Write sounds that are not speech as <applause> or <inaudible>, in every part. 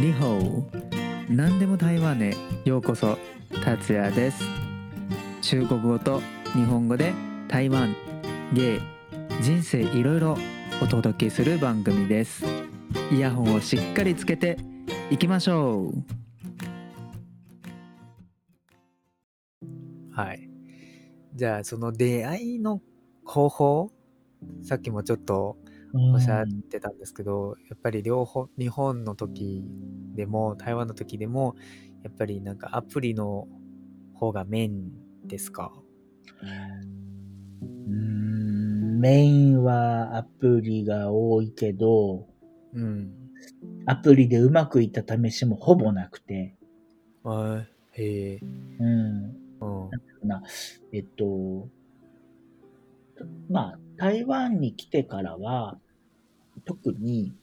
你好何でも台湾へ。ようこそ達也です。中国語と日本語で台湾。芸。人生いろいろお届けする番組です。イヤホンをしっかりつけていきましょう。はい。じゃあその出会いの方法？さっきもちょっとおっしゃってたんですけど、やっぱり両方、日本の時でも、台湾の時でも、やっぱりなんかアプリの方がメインですか？うんメインはアプリが多いけど、うん。アプリでうまくいった試しもほぼなくて。あへえ。うん。うん。なんなえっと、まあ、台湾に来てからは、特に、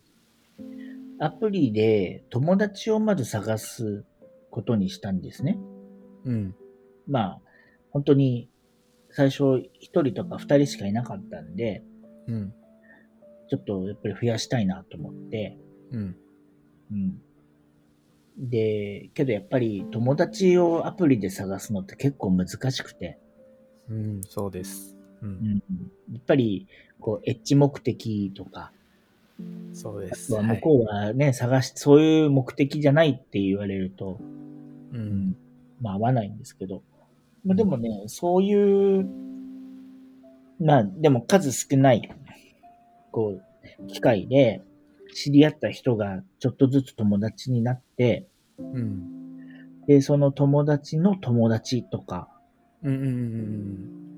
アプリで友達をまず探すことにしたんですね。うん。まあ、本当に、最初一人とか二人しかいなかったんで、うん。ちょっとやっぱり増やしたいなと思って、うん。うん。で、けどやっぱり友達をアプリで探すのって結構難しくて、うん、そうです。う。うんん、やっぱり、こう、エッジ目的とか、そうです。向こうはね、探し、そういう目的じゃないって言われると、う。うんん、まあ合わないんですけど、まあ、でもね、そういう、まあでも数少ない、こう、機会で知り合った人がちょっとずつ友達になって、うん。で、その友達の友達とかうん。うん。う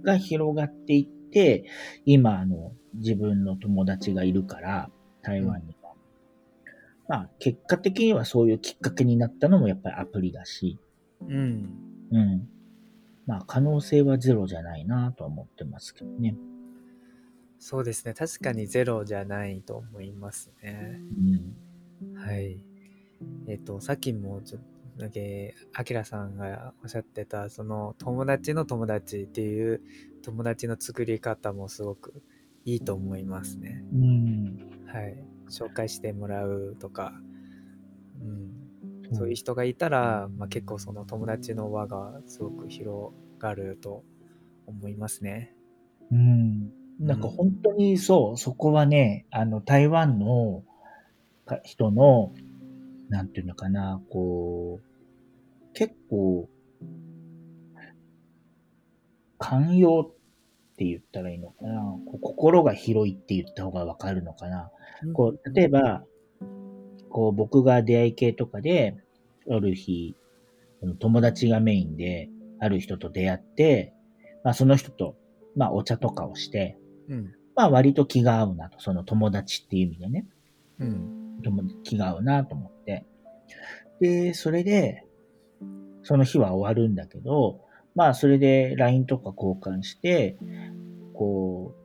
ん。が広がっていって、今、あの、自分の友達がいるから、台湾には。まあ、結果的にはそういうきっかけになったのもやっぱりアプリだし、うん。うん。まあ、可能性はゼロじゃないなとは思ってますけどね。そうですね。確かにゼロじゃないと思いますね。うん。はい。えっ、と、さっきもちょっとだけ、あきらさんがおっしゃってた、その友達の友達っていう友達の作り方もすごくいいと思いますね。うん。はい。紹介してもらうとか、うん。うんそういう人がいたら、まあ、結構その友達の輪がすごく広がると思いますね。うん。なんか本当にそう、そこはね、あの、台湾のか人の、なんていうのかな、こう、結構、寛容って言ったらいいのかな、こう心が広いって言った方がわかるのかな。こう、例えば、こう、僕が出会い系とかで、ある日、友達がメインで、ある人と出会って、まあその人と、まあお茶とかをして、うん。まあ割と気が合うなと、その友達っていう意味でね、うん。気が合うなと思って。で、それで、その日は終わるんだけど、まあそれで LINE とか交換して、こう、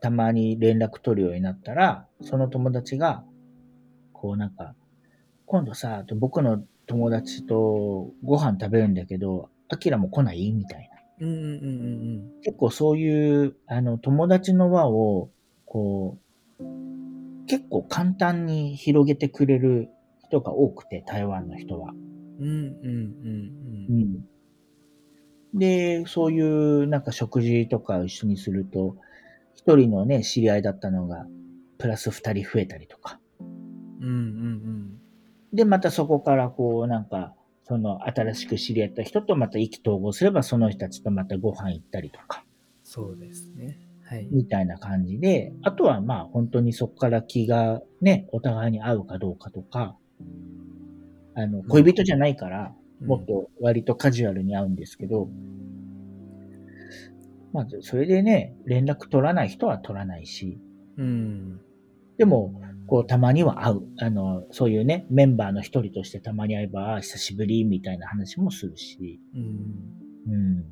たまに連絡取るようになったら、その友達が、こうなんか、今度さ、僕の友達とご飯食べるんだけど、アキラも来ないみたいな。うんうんうんうん結構そういう、あの、友達の輪を、こう、結構簡単に広げてくれる人が多くて、台湾の人は。うん。うんうんうんん。で、そういうなんか食事とかを一緒にすると、一人のね、知り合いだったのが、プラス二人増えたりとか。うん。うんうんで、またそこからこう、なんか、その新しく知り合った人とまた意気投合すれば、その人たちとまたご飯行ったりとか。そうですね。はい。みたいな感じで、あとはまあ本当にそこから気がね、お互いに合うかどうかとか、あの、恋人じゃないから、もっと割とカジュアルに合うんですけど、まあそれでね、連絡取らない人は取らないし、うん。でも、こうたまには会う。あの、そういうね、メンバーの一人としてたまに会えば、あ久しぶりみたいな話もするし、うん。うん。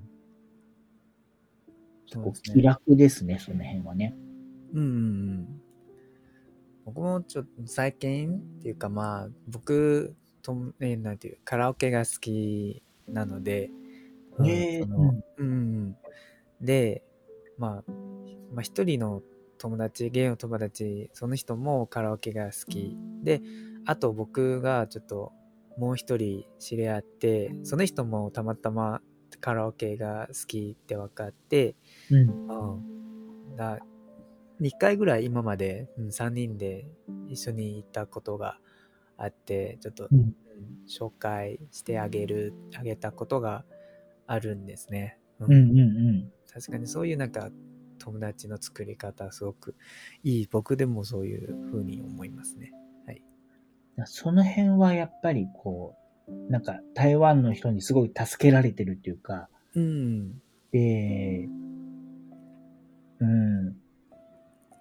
こう気そうですね。楽ですね、その辺はね。うん。僕もちょっと最近っていうかまあ、僕と、ね、なんていう、カラオケが好きなので、うんへえそのうんうん。で、まあ、まあ一人の友達、ゲイの友達、その人もカラオケが好きで、あと僕がちょっともう一人知り合ってその人もたまたまカラオケが好きって分かって、うん。うん、だ2回ぐらい今まで、うん、3人で一緒に行ったことがあってちょっと、紹介してあげるあげたことがあるんですね、うん。うんうんうん。確かにそういうなんか友達の作り方すごくいい。僕でもそういう風に思いますね。はい。その辺はやっぱりこう、なんか台湾の人にすごい助けられてるっていうか、うん。で、うん、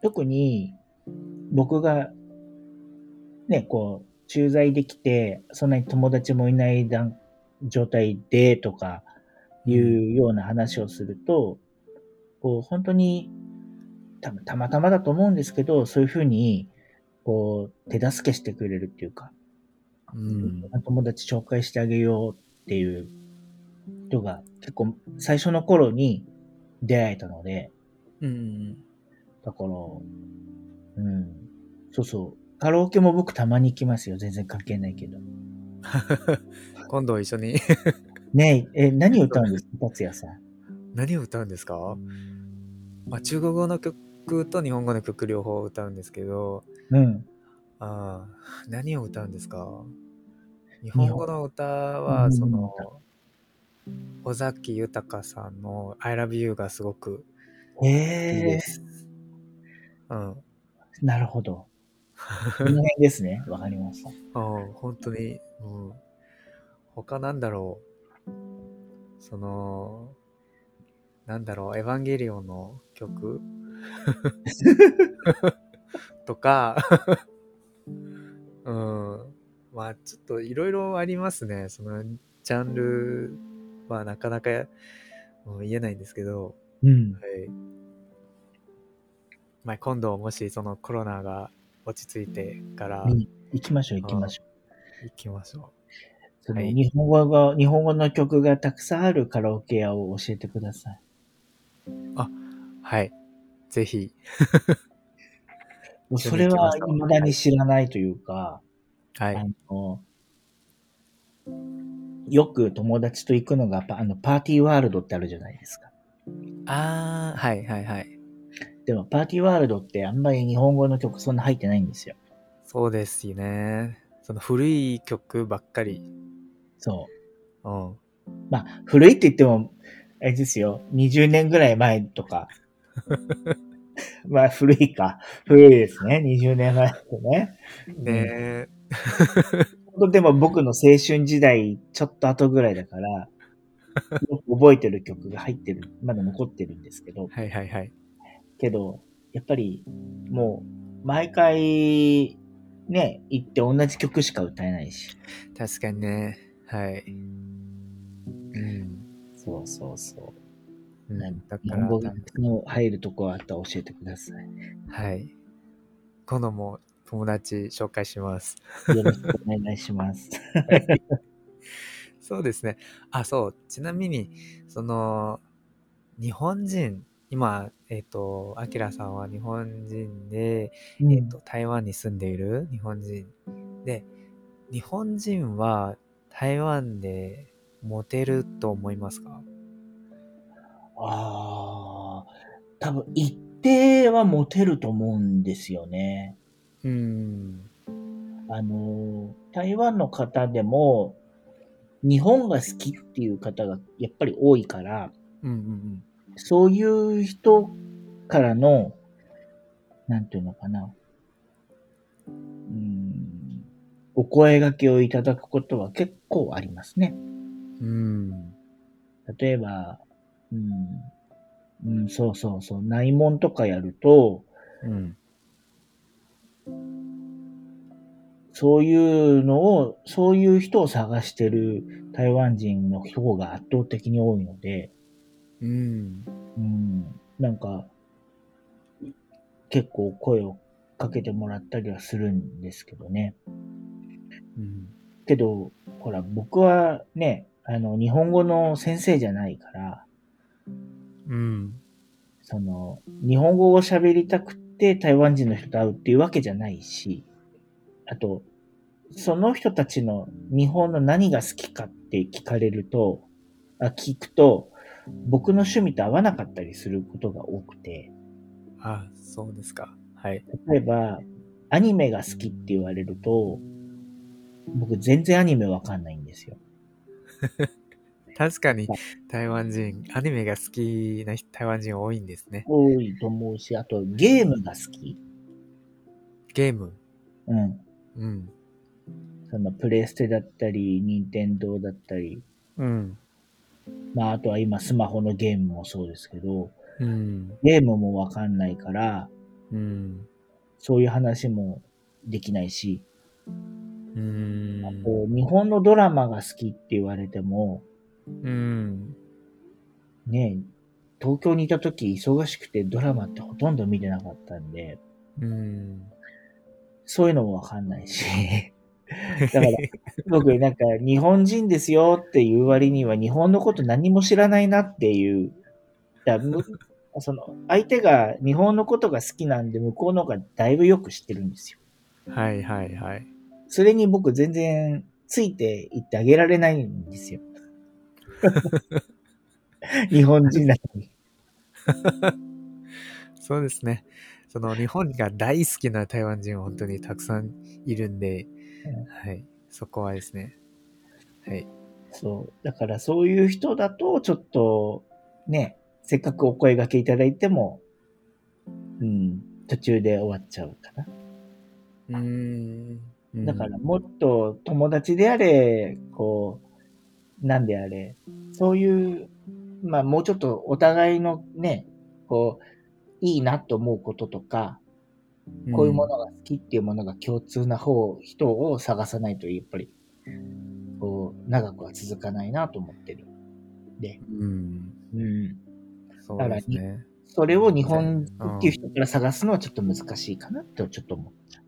特に僕がね、こう、駐在できて、そんなに友達もいない段状態でとかいうような話をすると、こう、本当に、多分たまたまだと思うんですけど、そういうふうに、こう、手助けしてくれるっていうか、うん友達紹介してあげようっていう人が結構最初の頃に出会えたので、うんだから、うん。そうそう。カラオケも僕たまに行きますよ。全然関係ないけど。<laughs> 今度一緒にねえ、え、何歌うんですか達也さん？<laughs> 何を歌うんですか、まあ、中国語の曲と日本語の曲両方歌うんですけどうん。ああ何を歌うんですか？日本語の歌は日そのの尾崎豊さんの「I love you」がすごくへいいえです。うん。なるほど。<laughs> この辺ですね。わかりました。うん、本当に、うん。他なんだろう。その、なんだろう、エヴァンゲリオンの曲 <laughs> とか、<laughs> うん。まあ、ちょっといろいろありますね。その、ジャンルはなかなか、うん言えないんですけど、うん。はい。まあ、今度もしそのコロナが落ち着いてからうん行きましょう、行きましょう。行きましょそのはい日本語が、日本語の曲がたくさんあるカラオケ屋を教えてください。う。はい。ぜひ。も <laughs> うそれは未だに知らないというか、はい。あの、よく友達と行くのが、パあの、パーティーワールドってあるじゃないですか。あー、はいはいはい。でも、パーティーワールドってあんまり日本語の曲そんな入ってないんですよ。そうですよね。その古い曲ばっかり。そう。うん。まあ、古いって言っても、あれですよ。20年ぐらい前とか。<laughs> まあ、古いか。古いですね。20年前ってね。ねえ。本当でも僕の青春時代ちょっと後ぐらいだから、よく覚えてる曲が入ってる、まだ残ってるんですけど、はいはいはい。けど、やっぱりもう、毎回、ね、行って同じ曲しか歌えないし。確かにね。はい。うん。そうそうそうんなんだう。から、の入るとこあったら教えてください。はい。今度も友達紹介します。よろしくお願いします。<laughs> そうですね。あ、そう。ちなみに、その、日本人、今、えっ、と、アキラさんは日本人で、うんえっ、と、台湾に住んでいる日本人。で、日本人は台湾でモテると思いますか？ああ、多分一定はモテると思うんですよね。うーん。あの、台湾の方でも、日本が好きっていう方がやっぱり多いから、うんうんそういう人からの、なんていうのかな。うん、お声掛けをいただくことは結構ありますね。うん。うん。例えば、うん、うん、そうそうそう、内門とかやると、うん。そういうのを、そういう人を探してる台湾人の方が圧倒的に多いので、うん。うん、なんか、結構声をかけてもらったりはするんですけどね。うん。けど、ほら、僕はね、あの、日本語の先生じゃないから、うん。その、日本語を喋りたくて台湾人の人と会うっていうわけじゃないし、あと、その人たちの日本の何が好きかって聞かれると、あ聞くと、僕の趣味と合わなかったりすることが多くて、あ、そうですか。はい。例えば、アニメが好きって言われると、僕全然アニメわかんないんですよ。<laughs> 確かには台湾人、アニメが好きな人台湾人多いんですね。多いと思うし、あとゲームが好き。ゲーム？うん。うん。そのプレイステだったり、任天堂だったり、うん。まああとは今スマホのゲームもそうですけど、うん。ゲームもわかんないから、うん。そういう話もできないし、うん。あと日本のドラマが好きって言われても、うん。ね、東京にいた時忙しくてドラマってほとんど見てなかったんで、うん。そういうのもわかんないし。<laughs> だから、僕なんか日本人ですよっていう割には日本のこと何も知らないなっていう。だむ <laughs> その相手が日本のことが好きなんで向こうの方がだいぶよく知ってるんですよ。はいはいはい。それに僕全然ついていってあげられないんですよ。<laughs> 日本人なのに。そうですね。その日本が大好きな台湾人は本当にたくさんいるんで、はい。そこはですね。はい。そう。だからそういう人だと、ちょっと、ね、せっかくお声掛けいただいても、うん、途中で終わっちゃうかな。うーん。うんだからもっと友達であれ、こう、なんであれ、そういう、まあもうちょっとお互いのね、こう、いいなと思うこととか、こういうものが好きっていうものが共通な方、人を探さないと、やっぱり、こう、長くは続かないなと思ってる。で、うん。うん。そうですね。それを日本っていう人から探すのはちょっと難しいかなとちょっと思っちゃ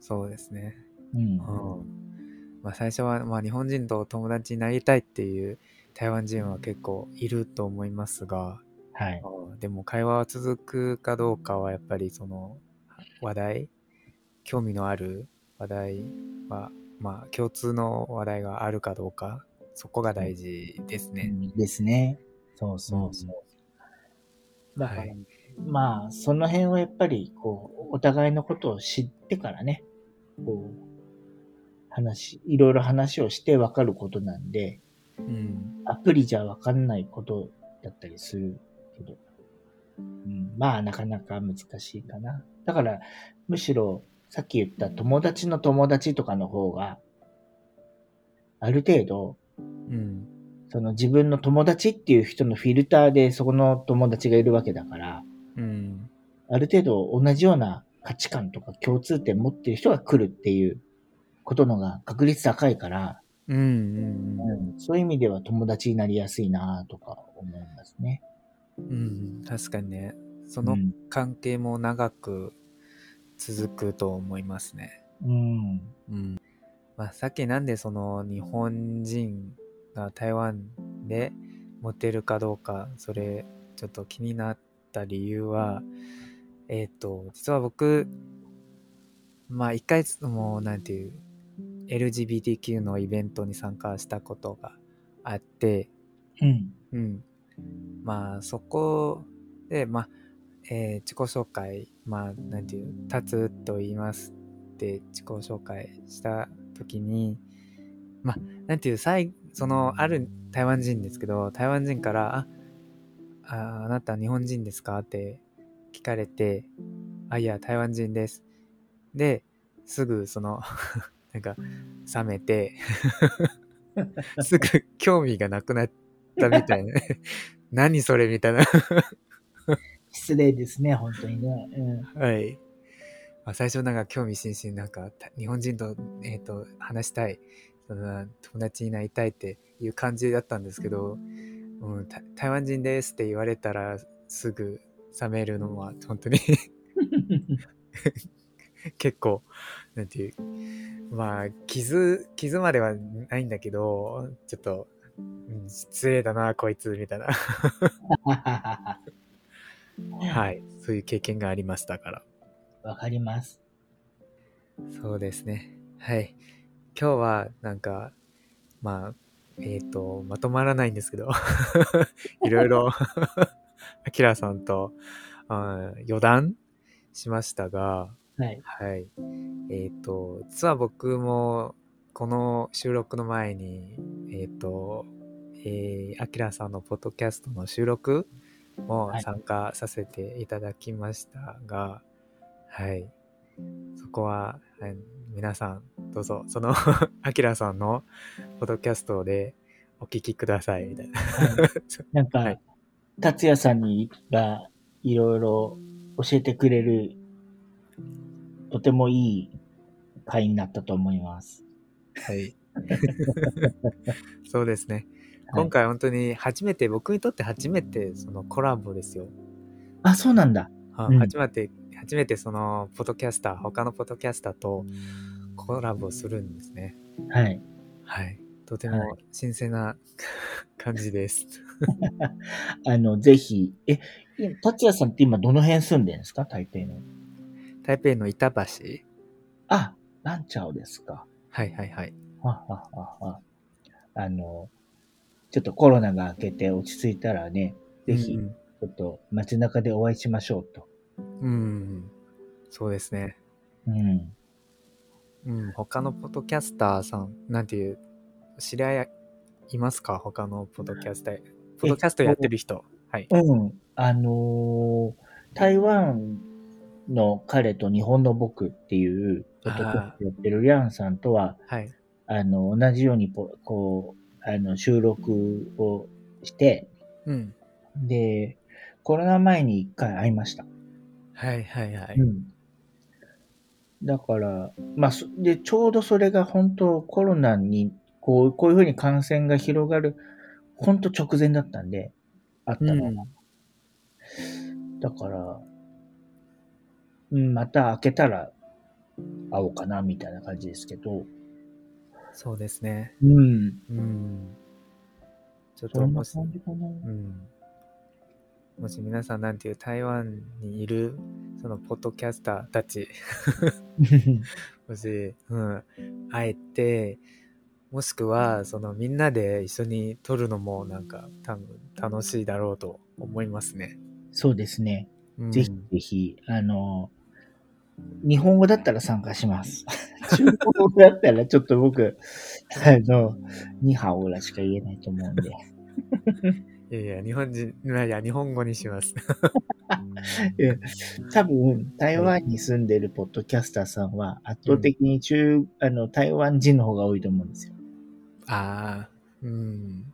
そうですね。う。うんうん。まあ最初は、まあ日本人と友達になりたいっていう台湾人は結構いると思いますが、はい。うんでも会話は続くかどうかはやっぱりその話題、興味のある話題は、まあ共通の話題があるかどうか、そこが大事ですね。ですね。そうそうそう。だから、はいまあ、その辺をやっぱり、こう、お互いのことを知ってからね、こう、話、いろいろ話をして分かることなんで、うん。アプリじゃ分かんないことだったりするけど、うん、まあ、なかなか難しいかな。だから、むしろ、さっき言った友達の友達とかの方が、ある程度、うん。その自分の友達っていう人のフィルターでそこの友達がいるわけだから、うん。ある程度同じような価値観とか共通点持ってる人が来るっていうことのが確率高いから、うん。うん。うん、そういう意味では友達になりやすいなとか思いますね。うん。確かにね。そのうん。関係も長く続くと思いますね。うん。うん。まあ、さっきなんでその日本人が台湾でモテるかどうか、それちょっと気になった理由は、えっ、と、実は僕、まあ一回もうなんていう、LGBTQ のイベントに参加したことがあって、うん。うん。まあ、そこで、まあ、えー自己紹介、まあ、なんていう、立つと言いますって自己紹介したときに、まあ、なんていう、最その、ある台湾人ですけど、台湾人から、あ、ああなた日本人ですかって聞かれて、あ、いや、台湾人です。で、すぐその、<laughs> なんか、冷めて、<laughs> すぐ興味がなくなってたみたいな。<laughs> 何それみたいな。失礼ですね、本当にね。うん。はい。まあ、最初なんか興味津々なんかた日本人と,、えー、と話したいその友達になりたいっていう感じだったんですけど、うん、た台湾人ですって言われたらすぐ冷めるのは本当に <laughs> 結構なんていうまあ傷傷まではないんだけどちょっと、うん、失礼だなこいつみたいな <laughs> はいそういう経験がありましたからわかります。そうですね。はい。今日はなんか、まあ、えっ、と、まとまらないんですけど、<laughs> いろいろ、<laughs> アキラさんと、あー余談しましたが、はい。はい。えっ、と、実は僕も、この収録の前に、えっ、と、えー、アキラさんのポッドキャストの収録もはい参加させていただきましたが、はい。そこは、はい皆さん、どうぞ、その、<laughs> アキラさんのポッドキャストでお聞きください、みたいな。なんか、はい達也さんにがいろいろ教えてくれる、とてもいい回になったと思います。はい。<laughs> そうですね。はい今回本当に初めて、僕にとって初めてそのコラボですよ。あ、そうなんだ。あうん初めて、初めてそのポッドキャスター、他のポッドキャスターとコラボするんですね。はい。はい。とてはも新鮮な <laughs> 感じです。<laughs> あの、ぜひ、え、達也さんって今どの辺住んでるんですか？台北の。台北の板橋あ、ランチャオですか。はいはいはい。はははは。あの、ちょっとコロナが明けて落ち着いたらね、ぜひ、うんちょっと街中でお会いしましょうと。うん、うんそうですね。うん。うん、他のポッドキャスターさん、なんていう、知り合いいますか？他のポッドキャスター。ポッドキャストやってる人。はい。うん。あのー台湾の彼と日本の僕っていう、ポッドキャストやってるリャンさんとは、はい。あの、同じようにポ、こう、あの、収録をして、うん。で、コロナ前に一回会いました。はいはいはい。うん。だから、まあ、そで、ちょうどそれが本当コロナに、こう、こういうふうに感染が広がる、本当直前だったんで、あったのが。だから、うん、また開けたら会おうかな、みたいな感じですけど。そうですね。うん。うん。ちょっともし。うん。もし皆さんなんていう台湾にいるそのポッドキャスターたち、<laughs> もし、うん、会えて、もしくはそのみんなで一緒に撮るのもなんか多分楽しいだろうと思いますね。そうですね。うん、ぜひぜひ、あの、日本語だったら参加します。<laughs> 中国語だったらちょっと僕、あの、ニハオらしか言えないと思うんで。<laughs> いやいや、日本人、いやいや、日本語にします。<laughs> 多分、台湾に住んでるポッドキャスターさんは圧倒的に中、あの、台湾人の方が多いと思うんですよ。ああ、うん。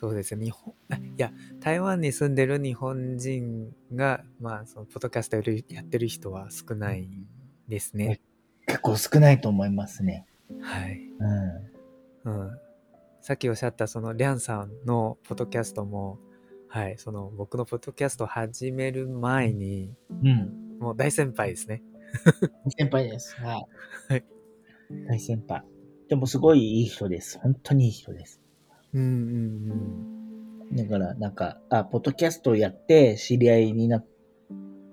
そうですね。日本、あいや、台湾に住んでる日本人が、まあ、その、ポッドキャストやってる人は少ないですね。結構少ないと思いますね。はい。うん。うん。さっきおっしゃった、その、リャンさんのポッドキャストも、はい、その、僕のポッドキャスト始める前に、うん。もう大先輩ですね。先輩です。はい。<laughs> はい。大先輩。でもすごいいい人です。本当にいい人です。うんうんだから、なんか、あ、ポッドキャストをやって知り合いになっ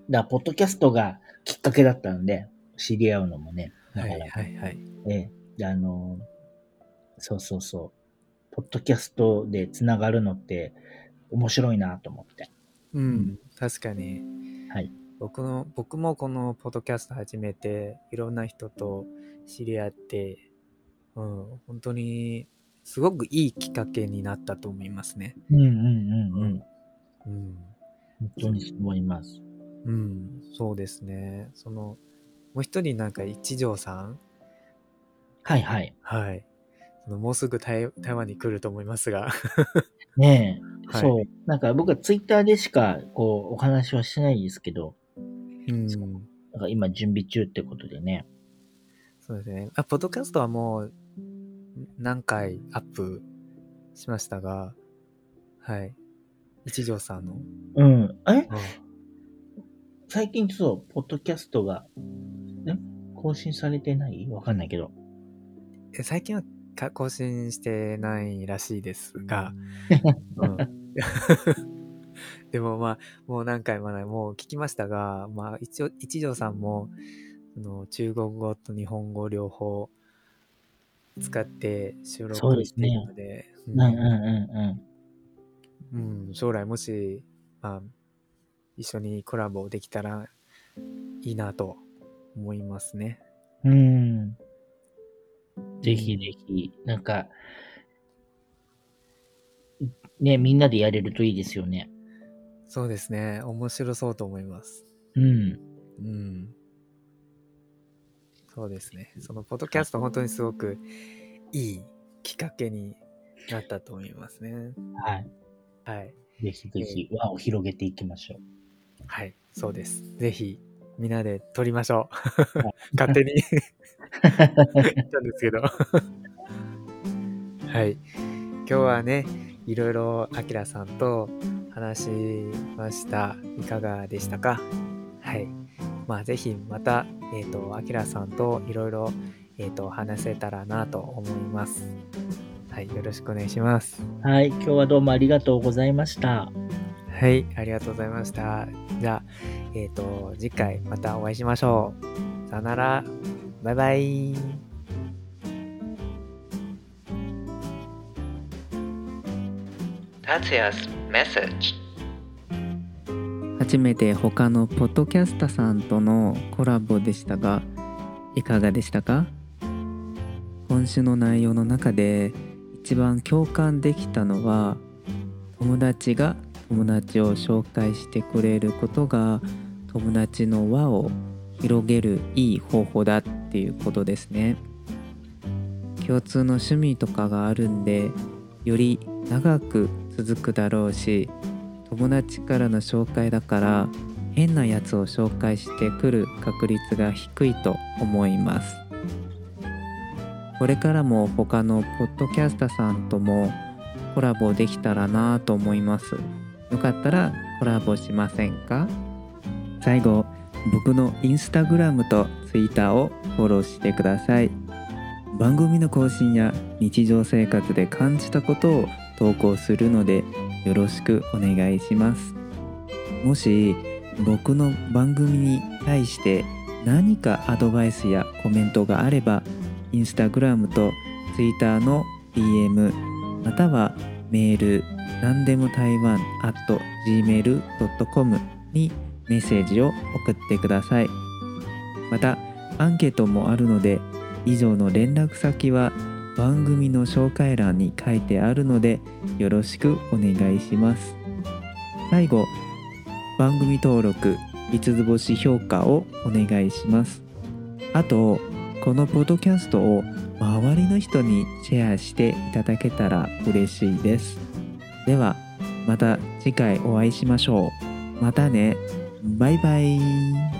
だポッドキャストがきっかけだったので、知り合うのもね。うん。はいだから、はいはい。ええであの、そうそうそう。ポッドキャストでつながるのって面白いなと思って。うん、確かに。はい。僕の、僕もこのポッドキャスト始めて、いろんな人と知り合って、うん、本当に、すごくいいきっかけになったと思いますね。うんうんうんうん。うん。本当にそう思います。うん、そうですね。その、もう一人なんか一条さんはいはい。はい。そのもうすぐ台台湾に来ると思いますが。<laughs> ねえ、はいそう。なんか僕はツイッターでしかこうお話はしてないですけど、うん。なんか今準備中ってことでね。そうですね。あ、ポッドキャストはもう何回アップしましたが、はい。一条さんの。うん。え？うん最近そう、ポッドキャストが、ね？更新されてない？わかんないけど。え最近はか更新してないらしいですが、<laughs> うん、<laughs> でもまあ、もう何回もない、もう聞きましたが、まあ一応、一条さんも、あの中国語と日本語両方使って収録しているので、うんうんうんうん、将来もし、まあ、一緒にコラボできたらいいなと思いますね。うん。うん。ぜひぜひ、なんか、ね、みんなでやれるといいですよね。そうですね。面白そうと思います。うん。うん。そうですね。そのポッドキャスト本当にすごくいいきっかけになったと思いますね。はい。はい。ぜひぜひ輪を広げていきましょう。はい。そうです。ぜひみんなで撮りましょう。<laughs> 勝手に言ったんですけど。<laughs> はい。今日はね、いろいろあきらさんと話しました。いかがでしたか？はい。まあ、ぜひまた、えっ、と、あきらさんといろいろ、えっ、と、話せたらなと思います。はい。よろしくお願いします。はい。今日はどうもありがとうございました。はい。ありがとうございました。じゃあ、えっ、と、次回またお会いしましょう。さよなら。バイバイ。達也 message 初めて他のポッドキャスターさんとのコラボでしたがいかがでしたか？今週の内容の中で一番共感できたのは友達が友達を紹介してくれることが友達の輪を広げるいい方法だっていうことですね。共通の趣味とかがあるんでより長く続くだろうし友達からの紹介だから変なやつを紹介してくる確率が低いと思います。これからも他のポッドキャスターさんともコラボできたらなと思います。よかったらコラボしませんか？最後僕のインスタグラムとツイッターをフォローしてください。番組の更新や日常生活で感じたことを投稿するのでよろしくお願いします。もし僕の番組に対して何かアドバイスやコメントがあればインスタグラムとツイッターの DM またはメール何でも台湾 at gmail.com にメッセージを送ってください。またアンケートもあるので以上の連絡先は番組の紹介欄に書いてあるのでよろしくお願いします。最後番組登録5つ星評価をお願いします。あとこのポッドキャストを周りの人にシェアしていただけたら嬉しいです。ではまた次回お会いしましょう。またね。バイバイ。